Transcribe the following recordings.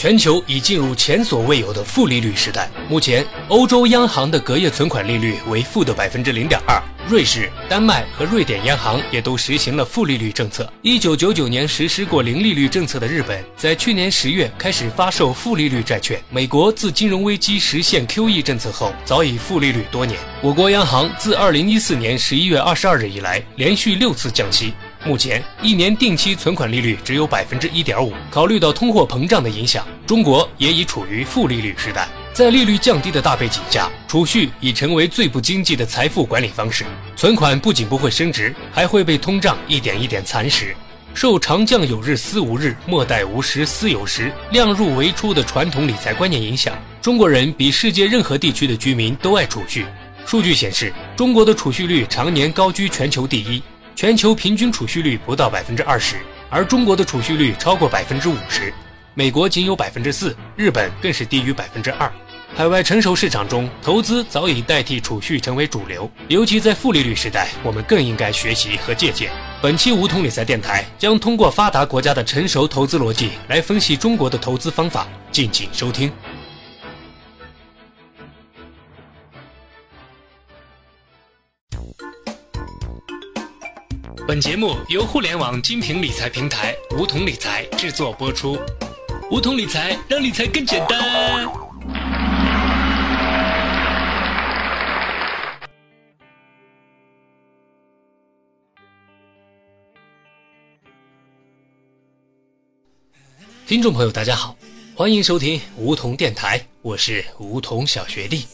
全球已进入前所未有的负利率时代。目前，欧洲央行的隔夜存款利率为负的百分之零点二，瑞士、丹麦和瑞典央行也都实行了负利率政策。一九九九年实施过零利率政策的日本，在去年十月开始发售负利率债券。美国自金融危机实现 QE 政策后，早已负利率多年。我国央行自二零一四年十一月二十二日以来，连续六次降息。目前一年定期存款利率只有百分之一点五。考虑到通货膨胀的影响，中国也已处于负利率时代。在利率降低的大背景下，储蓄已成为最不经济的财富管理方式。存款不仅不会升值，还会被通胀一点一点蚕食。受“长将有日思无日，莫待无时思有时，量入为出”的传统理财观念影响，中国人比世界任何地区的居民都爱储蓄。数据显示，中国的储蓄率常年高居全球第一。全球平均储蓄率不到百分之二十，而中国的储蓄率超过百分之五十，美国仅有百分之四，日本更是低于百分之二。海外成熟市场中，投资早已代替储蓄成为主流，尤其在负利率时代，我们更应该学习和借鉴。本期梧桐理财电台将通过发达国家的成熟投资逻辑来分析中国的投资方法，敬请收听。本节目由互联网精品理财平台梧桐理财制作播出。梧桐理财让理财更简单。听众朋友，大家好，欢迎收听梧桐电台，我是梧桐小学弟。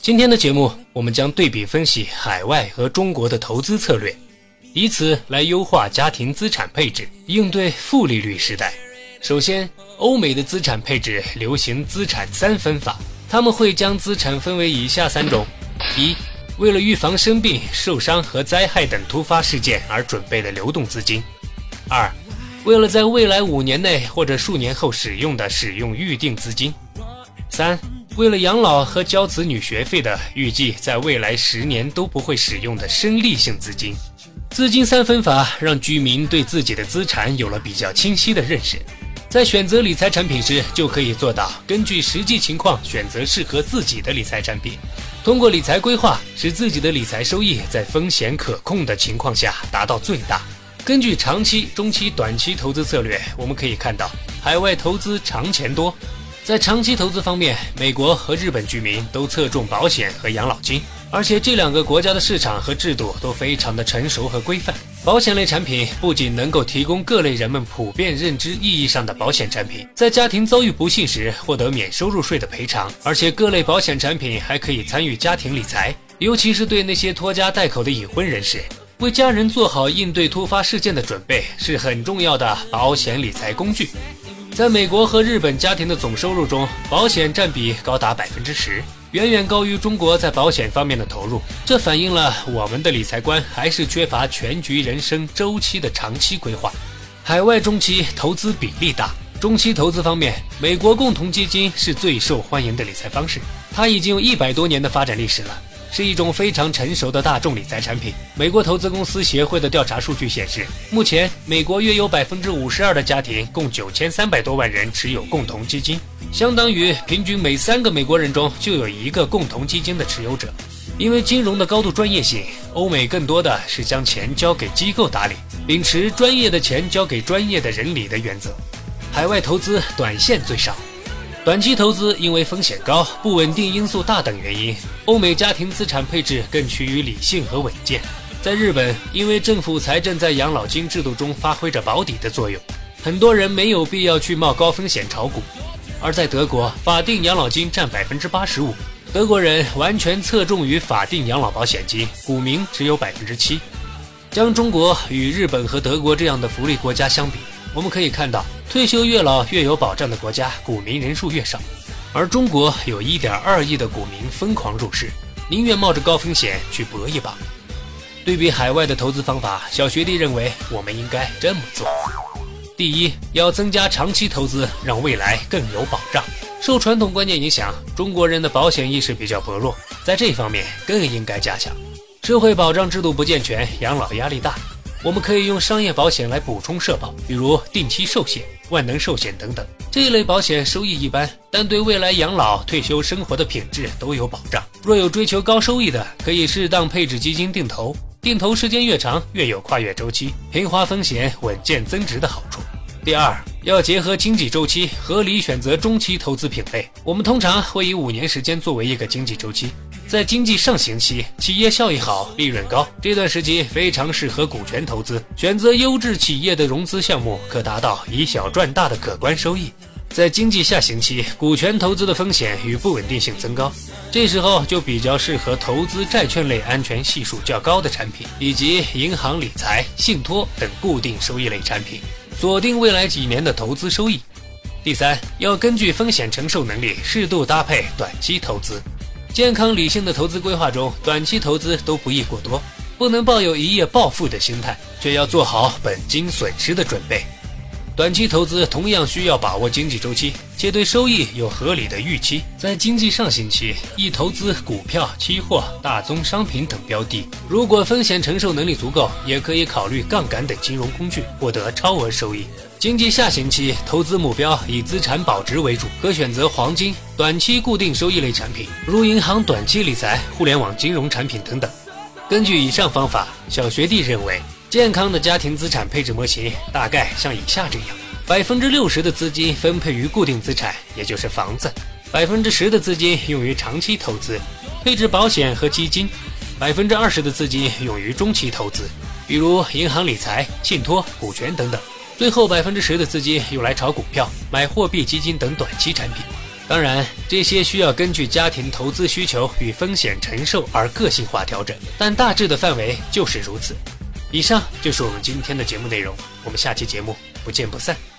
今天的节目，我们将对比分析海外和中国的投资策略。以此来优化家庭资产配置，应对负利率时代。首先，欧美的资产配置流行资产三分法，他们会将资产分为以下三种：一、为了预防生病、受伤和灾害等突发事件而准备的流动资金；二、为了在未来五年内或者数年后使用的使用预定资金；三、为了养老和交子女学费的预计在未来十年都不会使用的生利性资金。资金三分法让居民对自己的资产有了比较清晰的认识，在选择理财产品时，就可以做到根据实际情况选择适合自己的理财产品，通过理财规划使自己的理财收益在风险可控的情况下达到最大。根据长期、中期、短期投资策略，我们可以看到，海外投资长钱多。在长期投资方面，美国和日本居民都侧重保险和养老金，而且这两个国家的市场和制度都非常的成熟和规范。保险类产品不仅能够提供各类人们普遍认知意义上的保险产品，在家庭遭遇不幸时获得免收入税的赔偿，而且各类保险产品还可以参与家庭理财，尤其是对那些拖家带口的已婚人士，为家人做好应对突发事件的准备是很重要的保险理财工具。在美国和日本家庭的总收入中，保险占比高达百分之十，远远高于中国在保险方面的投入。这反映了我们的理财观还是缺乏全局人生周期的长期规划。海外中期投资比例大，中期投资方面，美国共同基金是最受欢迎的理财方式，它已经有一百多年的发展历史了。是一种非常成熟的大众理财产品。美国投资公司协会的调查数据显示，目前美国约有百分之五十二的家庭，共九千三百多万人持有共同基金，相当于平均每三个美国人中就有一个共同基金的持有者。因为金融的高度专业性，欧美更多的是将钱交给机构打理，秉持专业的钱交给专业的人理的原则。海外投资短线最少。短期投资因为风险高、不稳定因素大等原因，欧美家庭资产配置更趋于理性和稳健。在日本，因为政府财政在养老金制度中发挥着保底的作用，很多人没有必要去冒高风险炒股。而在德国，法定养老金占百分之八十五，德国人完全侧重于法定养老保险金，股民只有百分之七。将中国与日本和德国这样的福利国家相比，我们可以看到。退休越老越有保障的国家，股民人数越少，而中国有一点二亿的股民疯狂入市，宁愿冒着高风险去搏一把。对比海外的投资方法，小学弟认为我们应该这么做：第一，要增加长期投资，让未来更有保障。受传统观念影响，中国人的保险意识比较薄弱，在这方面更应该加强。社会保障制度不健全，养老压力大。我们可以用商业保险来补充社保，比如定期寿险、万能寿险等等。这一类保险收益一般，但对未来养老、退休生活的品质都有保障。若有追求高收益的，可以适当配置基金定投，定投时间越长，越有跨越周期、平滑风险、稳健增值的好处。第二，要结合经济周期，合理选择中期投资品类。我们通常会以五年时间作为一个经济周期。在经济上行期，企业效益好，利润高，这段时期非常适合股权投资。选择优质企业的融资项目，可达到以小赚大的可观收益。在经济下行期，股权投资的风险与不稳定性增高，这时候就比较适合投资债券类安全系数较高的产品，以及银行理财、信托等固定收益类产品，锁定未来几年的投资收益。第三，要根据风险承受能力，适度搭配短期投资。健康理性的投资规划中，短期投资都不宜过多，不能抱有一夜暴富的心态，却要做好本金损失的准备。短期投资同样需要把握经济周期，且对收益有合理的预期。在经济上行期，宜投资股票、期货、大宗商品等标的。如果风险承受能力足够，也可以考虑杠杆等金融工具，获得超额收益。经济下行期，投资目标以资产保值为主，可选择黄金、短期固定收益类产品，如银行短期理财、互联网金融产品等等。根据以上方法，小学弟认为，健康的家庭资产配置模型大概像以下这样：百分之六十的资金分配于固定资产，也就是房子；百分之十的资金用于长期投资，配置保险和基金；百分之二十的资金用于中期投资，比如银行理财、信托、股权等等。最后百分之十的资金用来炒股票、买货币基金等短期产品。当然，这些需要根据家庭投资需求与风险承受而个性化调整，但大致的范围就是如此。以上就是我们今天的节目内容，我们下期节目不见不散。